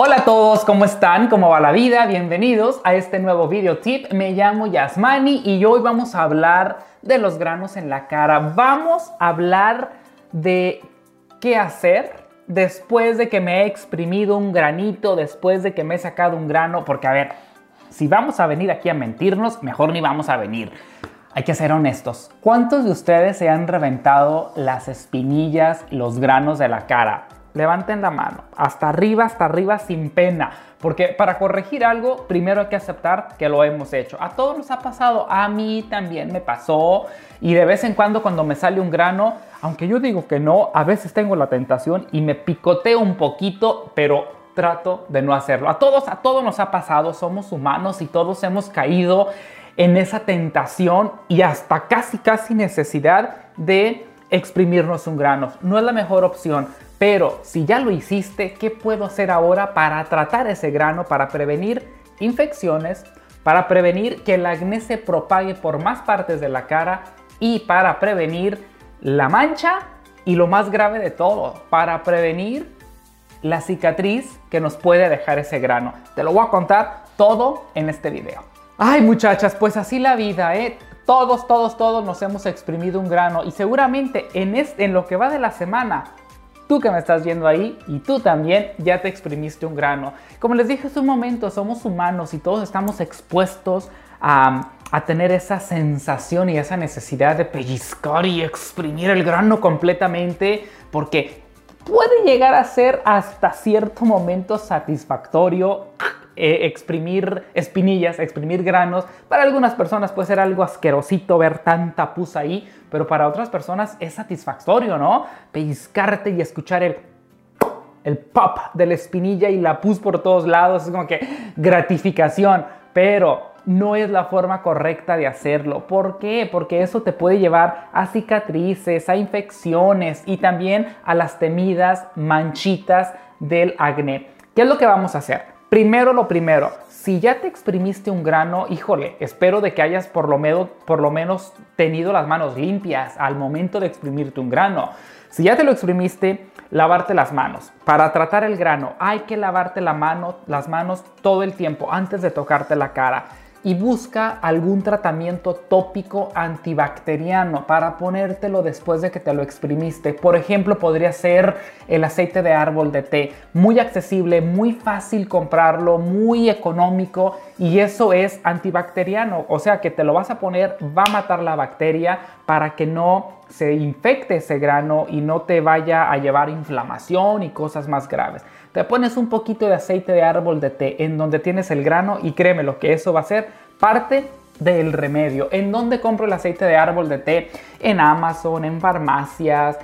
Hola a todos, ¿cómo están? ¿Cómo va la vida? Bienvenidos a este nuevo video tip. Me llamo Yasmani y hoy vamos a hablar de los granos en la cara. Vamos a hablar de qué hacer después de que me he exprimido un granito, después de que me he sacado un grano, porque a ver, si vamos a venir aquí a mentirnos, mejor ni vamos a venir. Hay que ser honestos. ¿Cuántos de ustedes se han reventado las espinillas, los granos de la cara? Levanten la mano, hasta arriba, hasta arriba sin pena, porque para corregir algo, primero hay que aceptar que lo hemos hecho. A todos nos ha pasado, a mí también me pasó, y de vez en cuando cuando me sale un grano, aunque yo digo que no, a veces tengo la tentación y me picoteo un poquito, pero trato de no hacerlo. A todos, a todos nos ha pasado, somos humanos y todos hemos caído en esa tentación y hasta casi, casi necesidad de exprimirnos un grano. No es la mejor opción. Pero si ya lo hiciste, ¿qué puedo hacer ahora para tratar ese grano, para prevenir infecciones, para prevenir que el acné se propague por más partes de la cara y para prevenir la mancha y lo más grave de todo, para prevenir la cicatriz que nos puede dejar ese grano? Te lo voy a contar todo en este video. Ay muchachas, pues así la vida, ¿eh? Todos, todos, todos nos hemos exprimido un grano y seguramente en, este, en lo que va de la semana tú que me estás viendo ahí y tú también ya te exprimiste un grano. Como les dije hace un momento, somos humanos y todos estamos expuestos a, a tener esa sensación y esa necesidad de pellizcar y exprimir el grano completamente porque puede llegar a ser hasta cierto momento satisfactorio eh, exprimir espinillas, exprimir granos. Para algunas personas puede ser algo asquerosito ver tanta pus ahí, pero para otras personas es satisfactorio, ¿no? Pellizcarte y escuchar el el pop de la espinilla y la pus por todos lados, es como que gratificación, pero no es la forma correcta de hacerlo. ¿Por qué? Porque eso te puede llevar a cicatrices, a infecciones y también a las temidas manchitas del acné. ¿Qué es lo que vamos a hacer? Primero lo primero, si ya te exprimiste un grano, híjole, espero de que hayas por lo, menos, por lo menos tenido las manos limpias al momento de exprimirte un grano. Si ya te lo exprimiste, lavarte las manos. Para tratar el grano hay que lavarte la mano, las manos todo el tiempo antes de tocarte la cara y busca algún tratamiento tópico antibacteriano para ponértelo después de que te lo exprimiste. Por ejemplo, podría ser el aceite de árbol de té, muy accesible, muy fácil comprarlo, muy económico y eso es antibacteriano, o sea que te lo vas a poner, va a matar la bacteria para que no se infecte ese grano y no te vaya a llevar inflamación y cosas más graves. Te pones un poquito de aceite de árbol de té en donde tienes el grano y créeme lo que eso va a ser parte del remedio. ¿En dónde compro el aceite de árbol de té? En Amazon, en farmacias,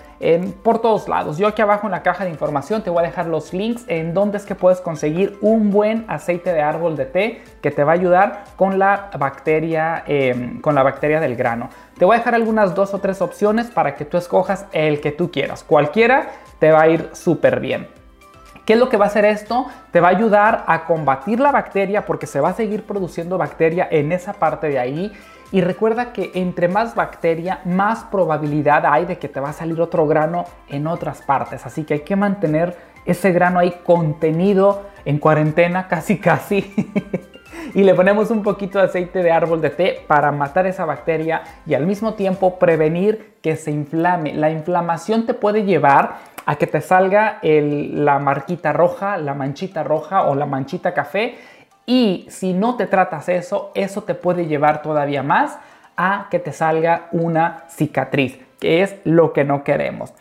por todos lados. Yo aquí abajo en la caja de información te voy a dejar los links en donde es que puedes conseguir un buen aceite de árbol de té que te va a ayudar con la bacteria, em, con la bacteria del grano. Te voy a dejar algunas dos o tres opciones para que tú escojas el que tú quieras. Cualquiera te va a ir súper bien. ¿Qué es lo que va a hacer esto? Te va a ayudar a combatir la bacteria porque se va a seguir produciendo bacteria en esa parte de ahí. Y recuerda que entre más bacteria, más probabilidad hay de que te va a salir otro grano en otras partes. Así que hay que mantener ese grano ahí contenido en cuarentena, casi casi. y le ponemos un poquito de aceite de árbol de té para matar esa bacteria y al mismo tiempo prevenir que se inflame. La inflamación te puede llevar a que te salga la marquita roja, la manchita roja o la manchita café. Y si no te tratas eso, eso te puede llevar todavía más a que te salga una cicatriz, que es lo que no queremos.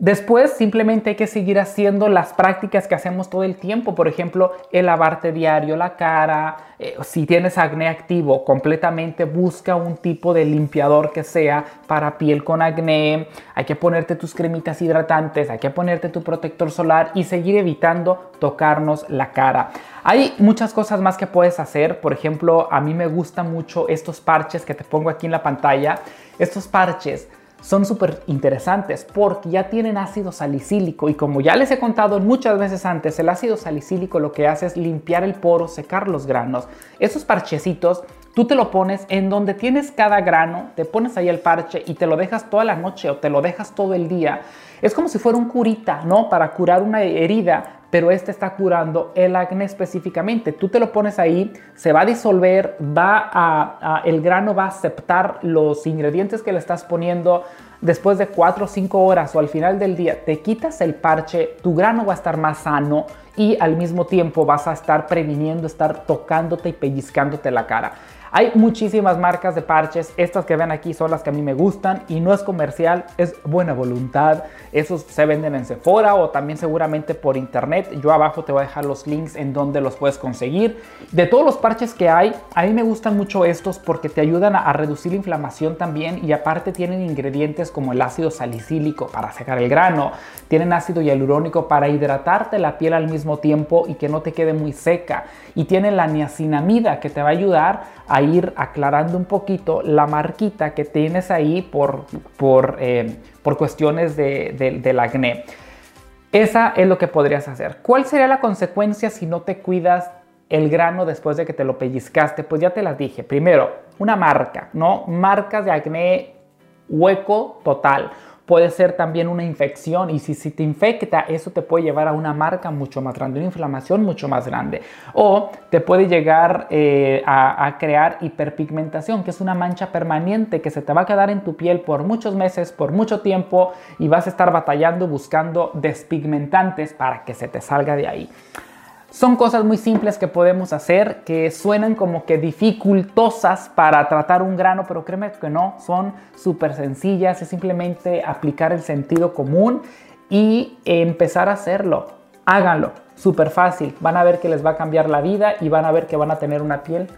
Después simplemente hay que seguir haciendo las prácticas que hacemos todo el tiempo, por ejemplo, el lavarte diario la cara, eh, si tienes acné activo, completamente busca un tipo de limpiador que sea para piel con acné, hay que ponerte tus cremitas hidratantes, hay que ponerte tu protector solar y seguir evitando tocarnos la cara. Hay muchas cosas más que puedes hacer, por ejemplo, a mí me gustan mucho estos parches que te pongo aquí en la pantalla, estos parches son súper interesantes porque ya tienen ácido salicílico y como ya les he contado muchas veces antes, el ácido salicílico lo que hace es limpiar el poro, secar los granos. Esos parchecitos tú te lo pones en donde tienes cada grano, te pones ahí el parche y te lo dejas toda la noche o te lo dejas todo el día. Es como si fuera un curita, ¿no? Para curar una herida, pero este está curando el acné específicamente. Tú te lo pones ahí, se va a disolver, va a, el grano va a aceptar los ingredientes que le estás poniendo. Después de 4 o 5 horas o al final del día, te quitas el parche, tu grano va a estar más sano y al mismo tiempo vas a estar previniendo, estar tocándote y pellizcándote la cara. Hay muchísimas marcas de parches, estas que ven aquí son las que a mí me gustan y no es comercial, es buena voluntad. Esos se venden en Sephora o también seguramente por internet. Yo abajo te voy a dejar los links en donde los puedes conseguir. De todos los parches que hay, a mí me gustan mucho estos porque te ayudan a, reducir la inflamación también y aparte tienen ingredientes como el ácido salicílico para secar el grano, tienen ácido hialurónico para hidratarte la piel al mismo tiempo y que no te quede muy seca y tienen la niacinamida que te va a ayudar a ir aclarando un poquito la marquita que tienes ahí por, por, eh, por cuestiones de, del acné. Esa es lo que podrías hacer. ¿Cuál sería la consecuencia si no te cuidas el grano después de que te lo pellizcaste? Pues ya te las dije. Primero, una marca, ¿no? Marcas de acné hueco total puede ser también una infección y si, si te infecta, eso te puede llevar a una marca mucho más grande, una inflamación mucho más grande. O te puede llegar eh, a, a, crear hiperpigmentación, que es una mancha permanente que se te va a quedar en tu piel por muchos meses, por mucho tiempo y vas a estar batallando buscando despigmentantes para que se te salga de ahí. Son cosas muy simples que podemos hacer que suenan como que dificultosas para tratar un grano, pero créeme que no, son súper sencillas, es simplemente aplicar el sentido común y empezar a hacerlo. Háganlo, súper fácil, van a ver que les va a cambiar la vida y van a ver que van a tener una piel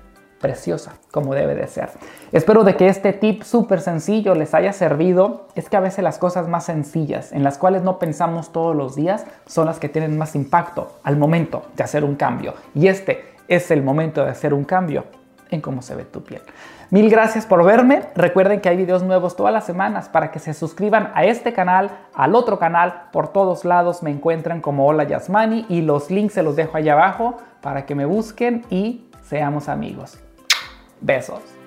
preciosa, como debe de ser. Espero de que este tip súper sencillo les haya servido. Es que a veces las cosas más sencillas, en las cuales no pensamos todos los días, son las que tienen más impacto al momento de hacer un cambio. Y este es el momento de hacer un cambio en cómo se ve tu piel. Mil gracias por verme. Recuerden que hay videos nuevos todas las semanas para que se suscriban a este canal, al otro canal. Por todos lados me encuentran como Hola Yasmani y los links se los dejo allá abajo para que me busquen y seamos amigos. Besos.